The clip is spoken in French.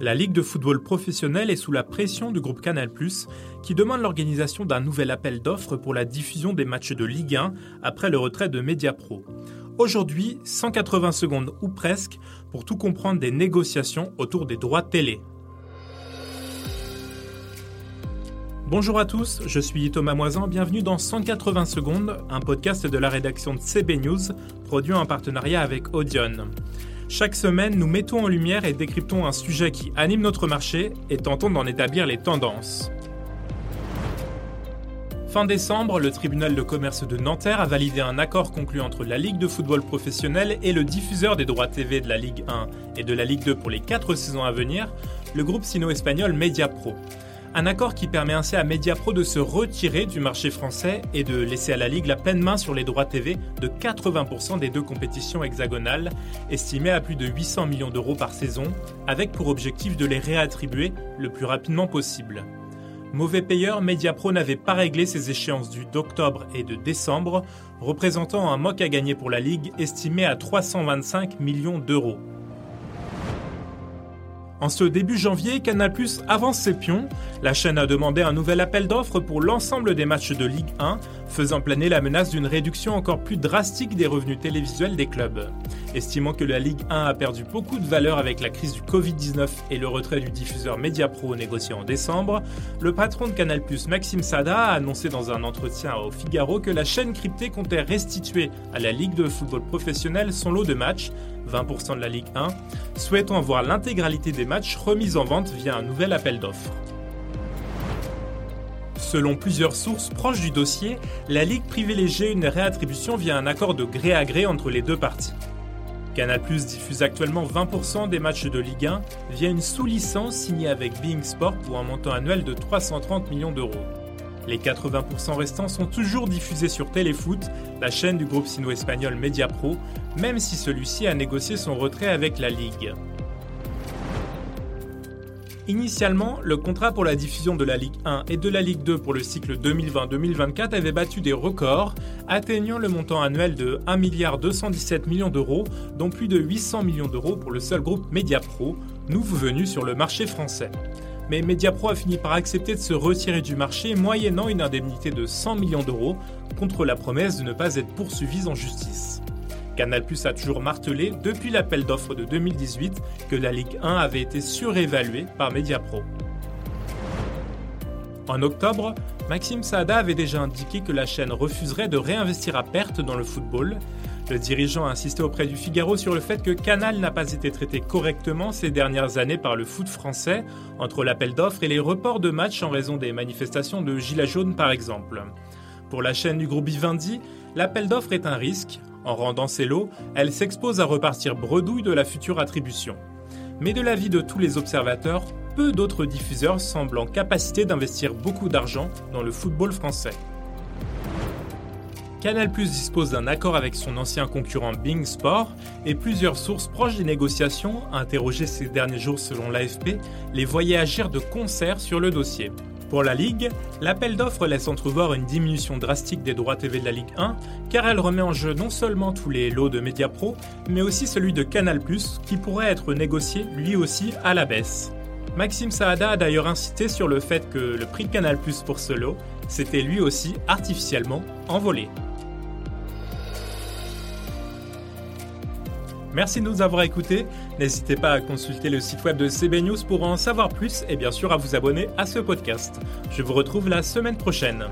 La Ligue de football professionnel est sous la pression du groupe Canal+, qui demande l'organisation d'un nouvel appel d'offres pour la diffusion des matchs de Ligue 1 après le retrait de Mediapro. Aujourd'hui, 180 secondes ou presque pour tout comprendre des négociations autour des droits télé. Bonjour à tous, je suis Thomas Moisan, bienvenue dans 180 secondes, un podcast de la rédaction de CB News, produit en partenariat avec Audion. Chaque semaine, nous mettons en lumière et décryptons un sujet qui anime notre marché et tentons d'en établir les tendances. Fin décembre, le tribunal de commerce de Nanterre a validé un accord conclu entre la Ligue de football professionnel et le diffuseur des droits TV de la Ligue 1 et de la Ligue 2 pour les 4 saisons à venir, le groupe sino-espagnol MediaPro. Un accord qui permet ainsi à Mediapro de se retirer du marché français et de laisser à la Ligue la pleine main sur les droits TV de 80% des deux compétitions hexagonales, estimées à plus de 800 millions d'euros par saison, avec pour objectif de les réattribuer le plus rapidement possible. Mauvais payeur, Mediapro n'avait pas réglé ses échéances du d'octobre et de décembre, représentant un moque à gagner pour la Ligue estimé à 325 millions d'euros. En ce début janvier, Canal avance ses pions. La chaîne a demandé un nouvel appel d'offres pour l'ensemble des matchs de Ligue 1, faisant planer la menace d'une réduction encore plus drastique des revenus télévisuels des clubs. Estimant que la Ligue 1 a perdu beaucoup de valeur avec la crise du Covid-19 et le retrait du diffuseur Mediapro négocié en décembre, le patron de Canal+, Maxime Sada, a annoncé dans un entretien au Figaro que la chaîne cryptée comptait restituer à la Ligue de football professionnel son lot de matchs 20% de la Ligue 1, souhaitant voir l'intégralité des matchs remis en vente via un nouvel appel d'offres. Selon plusieurs sources proches du dossier, la Ligue privilégiait une réattribution via un accord de gré à gré entre les deux parties. Canal diffuse actuellement 20% des matchs de Ligue 1 via une sous-licence signée avec Being Sport pour un montant annuel de 330 millions d'euros. Les 80% restants sont toujours diffusés sur Téléfoot, la chaîne du groupe sino-espagnol Mediapro, même si celui-ci a négocié son retrait avec la Ligue. Initialement, le contrat pour la diffusion de la Ligue 1 et de la Ligue 2 pour le cycle 2020-2024 avait battu des records, atteignant le montant annuel de 1,217 milliard d'euros, dont plus de 800 millions d'euros pour le seul groupe Mediapro, nouveau venu sur le marché français mais Mediapro a fini par accepter de se retirer du marché moyennant une indemnité de 100 millions d'euros contre la promesse de ne pas être poursuivis en justice. Canal a toujours martelé depuis l'appel d'offres de 2018 que la Ligue 1 avait été surévaluée par Mediapro. En octobre, Maxime Saada avait déjà indiqué que la chaîne refuserait de réinvestir à perte dans le football, le dirigeant a insisté auprès du Figaro sur le fait que Canal n'a pas été traité correctement ces dernières années par le foot français, entre l'appel d'offres et les reports de matchs en raison des manifestations de Gilets jaunes par exemple. Pour la chaîne du groupe Vivendi, l'appel d'offres est un risque. En rendant ses lots, elle s'expose à repartir bredouille de la future attribution. Mais de l'avis de tous les observateurs, peu d'autres diffuseurs semblent en capacité d'investir beaucoup d'argent dans le football français. Canal dispose d'un accord avec son ancien concurrent Bing Sport et plusieurs sources proches des négociations, interrogées ces derniers jours selon l'AFP, les voyaient agir de concert sur le dossier. Pour la Ligue, l'appel d'offres laisse entrevoir une diminution drastique des droits TV de la Ligue 1, car elle remet en jeu non seulement tous les lots de Mediapro, mais aussi celui de Canal+, qui pourrait être négocié lui aussi à la baisse. Maxime Saada a d'ailleurs incité sur le fait que le prix de Canal+, pour ce lot, s'était lui aussi artificiellement envolé. Merci de nous avoir écoutés. N'hésitez pas à consulter le site web de CB News pour en savoir plus et bien sûr à vous abonner à ce podcast. Je vous retrouve la semaine prochaine.